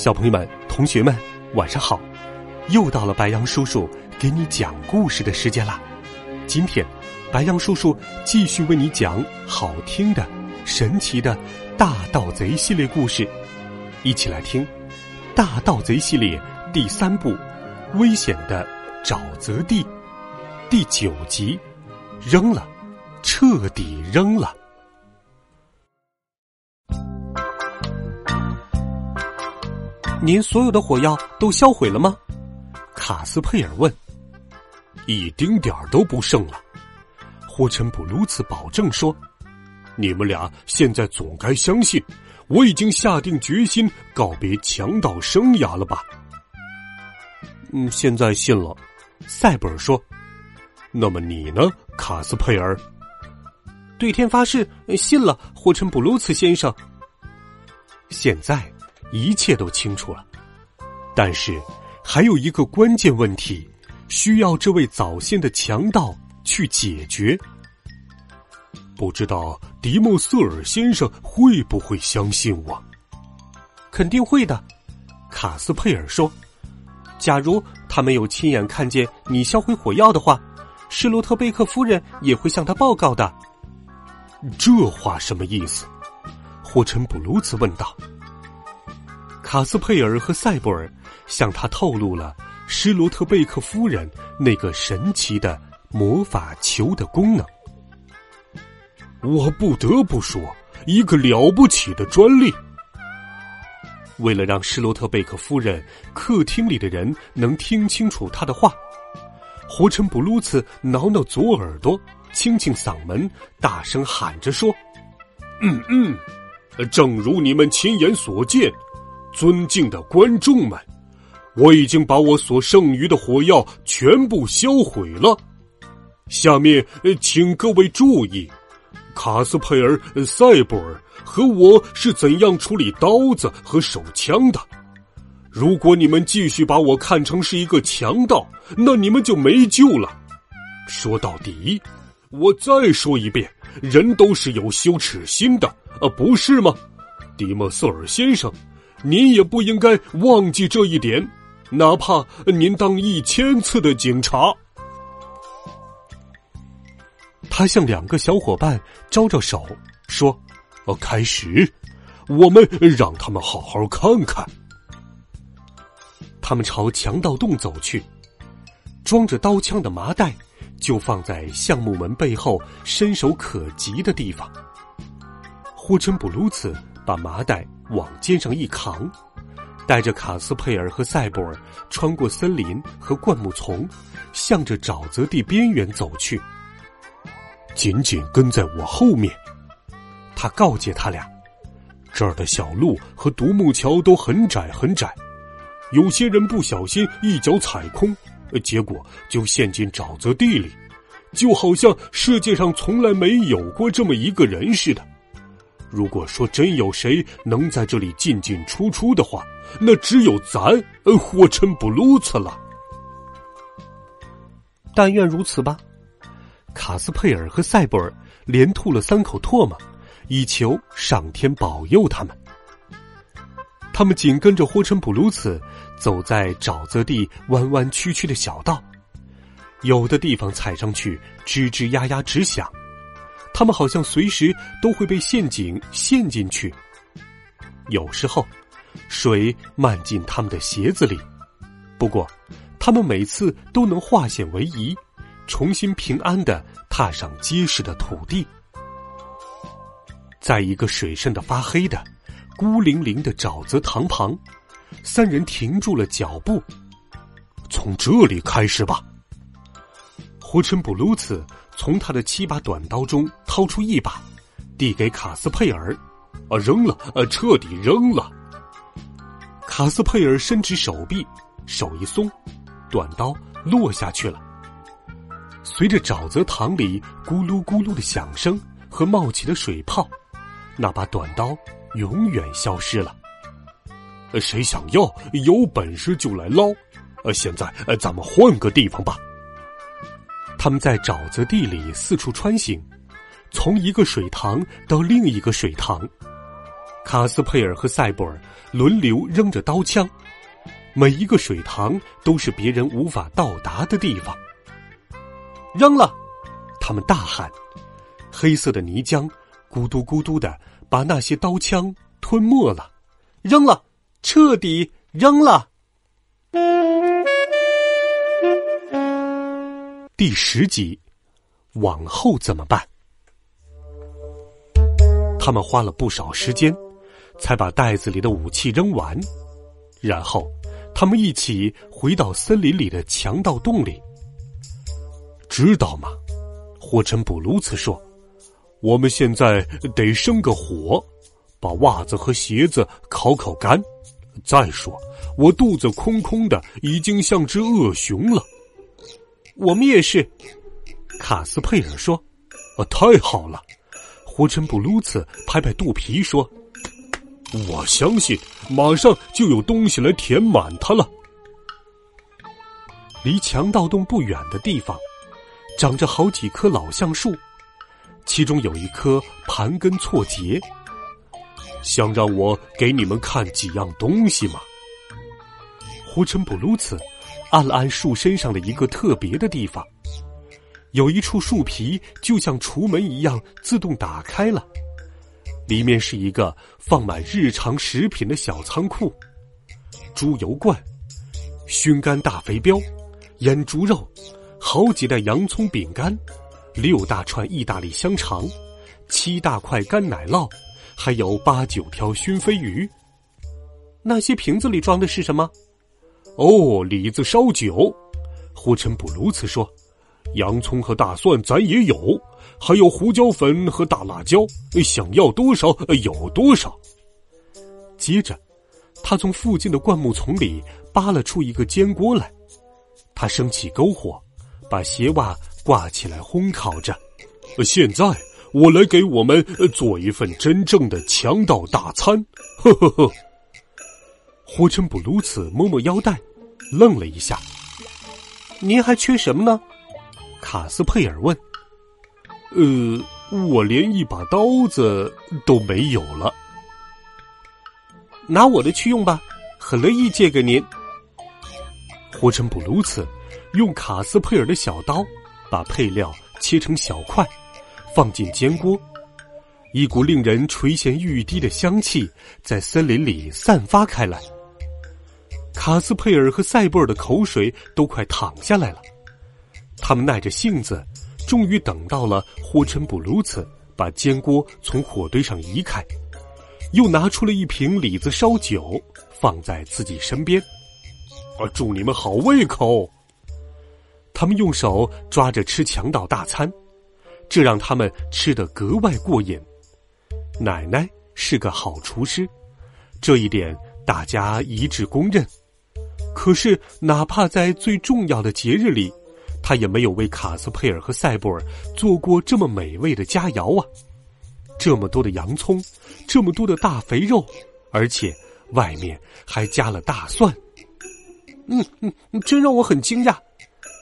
小朋友们、同学们，晚上好！又到了白羊叔叔给你讲故事的时间啦。今天，白羊叔叔继续为你讲好听的、神奇的大盗贼系列故事，一起来听《大盗贼系列》第三部《危险的沼泽地》第九集：扔了，彻底扔了。您所有的火药都销毁了吗？卡斯佩尔问。一丁点儿都不剩了，霍陈布鲁茨保证说：“你们俩现在总该相信，我已经下定决心告别强盗生涯了吧？”嗯，现在信了。塞布尔说：“那么你呢，卡斯佩尔？”对天发誓，信了，霍陈布鲁茨先生。现在。一切都清楚了，但是还有一个关键问题，需要这位早先的强盗去解决。不知道迪莫瑟尔先生会不会相信我？肯定会的，卡斯佩尔说。假如他没有亲眼看见你销毁火药的话，施罗特贝克夫人也会向他报告的。这话什么意思？霍陈布鲁茨问道。卡斯佩尔和塞布尔向他透露了施罗特贝克夫人那个神奇的魔法球的功能。我不得不说，一个了不起的专利。为了让施罗特贝克夫人客厅里的人能听清楚他的话，活陈布鲁茨挠挠左耳朵，清清嗓门，大声喊着说：“嗯嗯，正如你们亲眼所见。”尊敬的观众们，我已经把我所剩余的火药全部销毁了。下面，请各位注意，卡斯佩尔、塞布尔和我是怎样处理刀子和手枪的。如果你们继续把我看成是一个强盗，那你们就没救了。说到底，我再说一遍，人都是有羞耻心的，啊，不是吗，迪莫瑟尔先生？您也不应该忘记这一点，哪怕您当一千次的警察。他向两个小伙伴招招手，说：“哦，开始，我们让他们好好看看。”他们朝强盗洞走去，装着刀枪的麻袋就放在橡木门背后伸手可及的地方。霍真布鲁茨把麻袋。往肩上一扛，带着卡斯佩尔和塞博尔穿过森林和灌木丛，向着沼泽地边缘走去。紧紧跟在我后面，他告诫他俩：“这儿的小路和独木桥都很窄很窄，有些人不小心一脚踩空，结果就陷进沼泽地里，就好像世界上从来没有过这么一个人似的。”如果说真有谁能在这里进进出出的话，那只有咱呃霍陈布鲁茨了。但愿如此吧。卡斯佩尔和塞布尔连吐了三口唾沫，以求上天保佑他们。他们紧跟着霍琛布鲁茨走在沼泽地弯弯曲曲的小道，有的地方踩上去吱吱呀呀直响。他们好像随时都会被陷阱陷进去。有时候，水漫进他们的鞋子里，不过，他们每次都能化险为夷，重新平安的踏上结实的土地。在一个水深的发黑的、孤零零的沼泽塘旁，三人停住了脚步。从这里开始吧，胡琛布鲁茨。从他的七把短刀中掏出一把，递给卡斯佩尔。啊，扔了！呃，彻底扔了。卡斯佩尔伸直手臂，手一松，短刀落下去了。随着沼泽塘里咕噜咕噜的响声和冒起的水泡，那把短刀永远消失了。谁想要？有本事就来捞！呃，现在呃，咱们换个地方吧。他们在沼泽地里四处穿行，从一个水塘到另一个水塘。卡斯佩尔和塞博尔轮流扔着刀枪，每一个水塘都是别人无法到达的地方。扔了！他们大喊。黑色的泥浆咕嘟咕嘟的把那些刀枪吞没了。扔了！彻底扔了。第十集，往后怎么办？他们花了不少时间。才把袋子里的武器扔完，然后他们一起回到森林里的强盗洞里。知道吗？霍陈布鲁茨说：“我们现在得生个火，把袜子和鞋子烤烤干。再说，我肚子空空的，已经像只恶熊了。”我们也是，卡斯佩尔说：“啊，太好了！”胡琛布鲁茨拍拍肚皮说。我相信，马上就有东西来填满它了。离强盗洞不远的地方，长着好几棵老橡树，其中有一棵盘根错节。想让我给你们看几样东西吗？胡尘布鲁茨按了按树身上的一个特别的地方，有一处树皮就像橱门一样自动打开了。里面是一个放满日常食品的小仓库，猪油罐、熏干大肥膘、腌猪肉、好几袋洋葱饼干、六大串意大利香肠、七大块干奶酪，还有八九条熏飞鱼。那些瓶子里装的是什么？哦，李子烧酒。胡尘布鲁茨说：“洋葱和大蒜咱也有。”还有胡椒粉和大辣椒，想要多少有多少。接着，他从附近的灌木丛里扒了出一个煎锅来，他升起篝火，把鞋袜挂起来烘烤着。现在，我来给我们做一份真正的强盗大餐。呵呵呵。霍陈布鲁茨摸摸腰带，愣了一下。您还缺什么呢？卡斯佩尔问。呃，我连一把刀子都没有了。拿我的去用吧，很乐意借给您。霍陈布鲁茨用卡斯佩尔的小刀把配料切成小块，放进煎锅，一股令人垂涎欲滴的香气在森林里散发开来。卡斯佩尔和塞布尔的口水都快淌下来了，他们耐着性子。终于等到了霍琛布鲁茨把煎锅从火堆上移开，又拿出了一瓶李子烧酒放在自己身边。啊，祝你们好胃口！他们用手抓着吃强盗大餐，这让他们吃得格外过瘾。奶奶是个好厨师，这一点大家一致公认。可是，哪怕在最重要的节日里，他也没有为卡斯佩尔和塞布尔做过这么美味的佳肴啊！这么多的洋葱，这么多的大肥肉，而且外面还加了大蒜。嗯嗯，真让我很惊讶。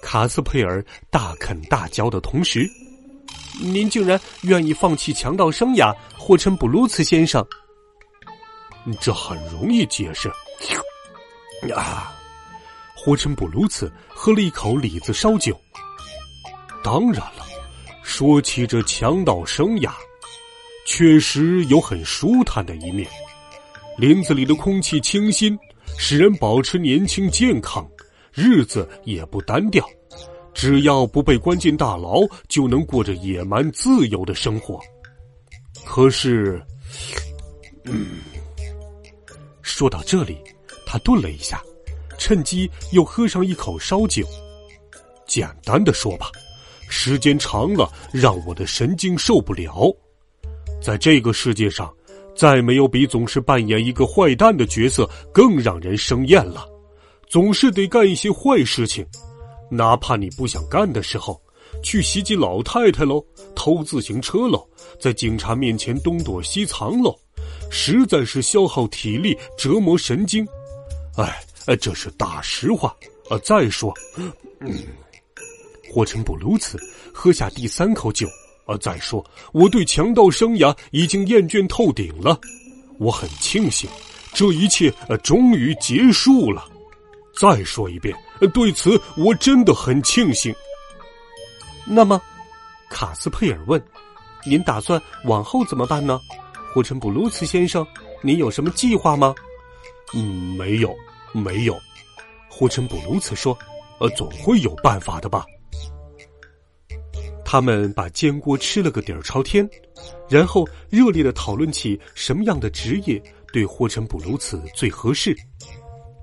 卡斯佩尔大啃大嚼的同时，您竟然愿意放弃强盗生涯，霍称布鲁茨先生。这很容易解释。啊！霍陈布鲁茨喝了一口李子烧酒。当然了，说起这强盗生涯，确实有很舒坦的一面。林子里的空气清新，使人保持年轻健康，日子也不单调。只要不被关进大牢，就能过着野蛮自由的生活。可是，嗯，说到这里，他顿了一下。趁机又喝上一口烧酒。简单的说吧，时间长了让我的神经受不了。在这个世界上，再没有比总是扮演一个坏蛋的角色更让人生厌了。总是得干一些坏事情，哪怕你不想干的时候，去袭击老太太喽，偷自行车喽，在警察面前东躲西藏喽，实在是消耗体力，折磨神经。呃，这是大实话。啊，再说，嗯，霍陈布鲁茨喝下第三口酒。啊，再说，我对强盗生涯已经厌倦透顶了。我很庆幸，这一切呃终于结束了。再说一遍，对此我真的很庆幸。那么，卡斯佩尔问：“您打算往后怎么办呢？”霍陈布鲁茨先生，您有什么计划吗？嗯，没有，没有。霍陈布鲁茨说：“呃，总会有办法的吧。”他们把煎锅吃了个底儿朝天，然后热烈的讨论起什么样的职业对霍陈布鲁茨最合适。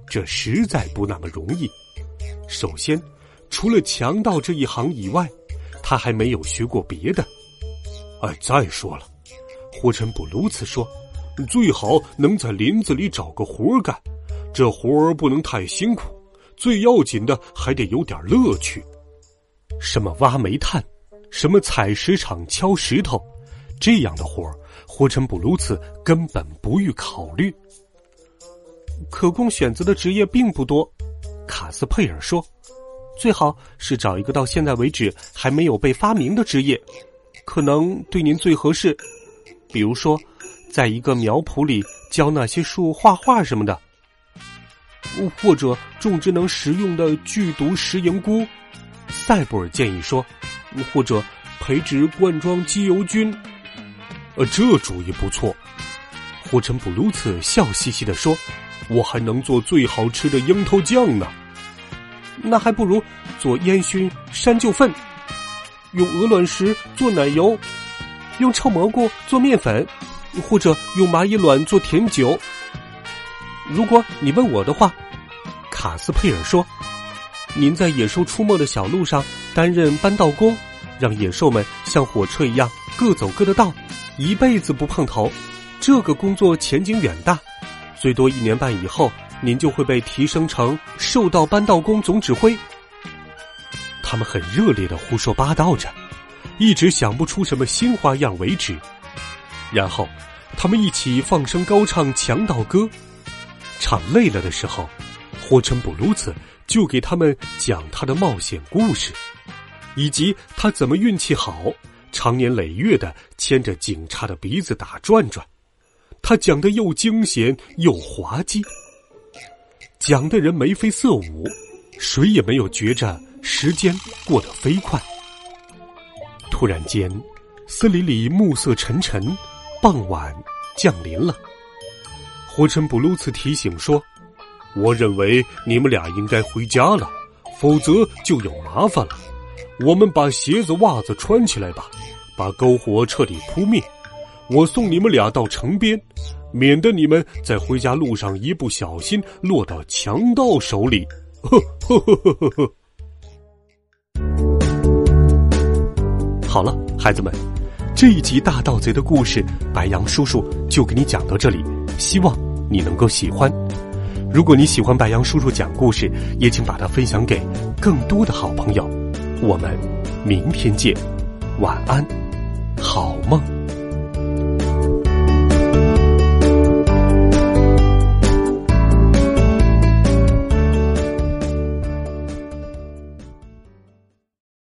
这实在不那么容易。首先，除了强盗这一行以外，他还没有学过别的。哎，再说了，霍陈布鲁茨说，最好能在林子里找个活干，这活儿不能太辛苦，最要紧的还得有点乐趣。什么挖煤炭？什么采石场敲石头，这样的活儿，霍陈布鲁茨根本不予考虑。可供选择的职业并不多，卡斯佩尔说：“最好是找一个到现在为止还没有被发明的职业，可能对您最合适。比如说，在一个苗圃里教那些树画画什么的，或者种植能食用的剧毒食盐菇。”塞布尔建议说。或者培植罐装机油菌，呃，这主意不错。霍陈布鲁茨笑嘻嘻的说：“我还能做最好吃的樱桃酱呢。那还不如做烟熏山椒粪，用鹅卵石做奶油，用臭蘑菇做面粉，或者用蚂蚁卵做甜酒。如果你问我的话，卡斯佩尔说。”您在野兽出没的小路上担任搬道工，让野兽们像火车一样各走各的道，一辈子不碰头。这个工作前景远大，最多一年半以后，您就会被提升成兽道搬道工总指挥。他们很热烈的胡说八道着，一直想不出什么新花样为止。然后，他们一起放声高唱强盗歌，唱累了的时候，霍陈布鲁茨。就给他们讲他的冒险故事，以及他怎么运气好，长年累月的牵着警察的鼻子打转转。他讲的又惊险又滑稽，讲的人眉飞色舞，谁也没有觉着时间过得飞快。突然间，森林里暮色沉沉，傍晚降临了。火尘布鲁茨提醒说。我认为你们俩应该回家了，否则就有麻烦了。我们把鞋子袜子穿起来吧，把篝火彻底扑灭。我送你们俩到城边，免得你们在回家路上一不小心落到强盗手里。呵呵呵呵呵呵。好了，孩子们，这一集大盗贼的故事，白杨叔叔就给你讲到这里，希望你能够喜欢。如果你喜欢白羊叔叔讲故事，也请把它分享给更多的好朋友。我们明天见，晚安，好梦。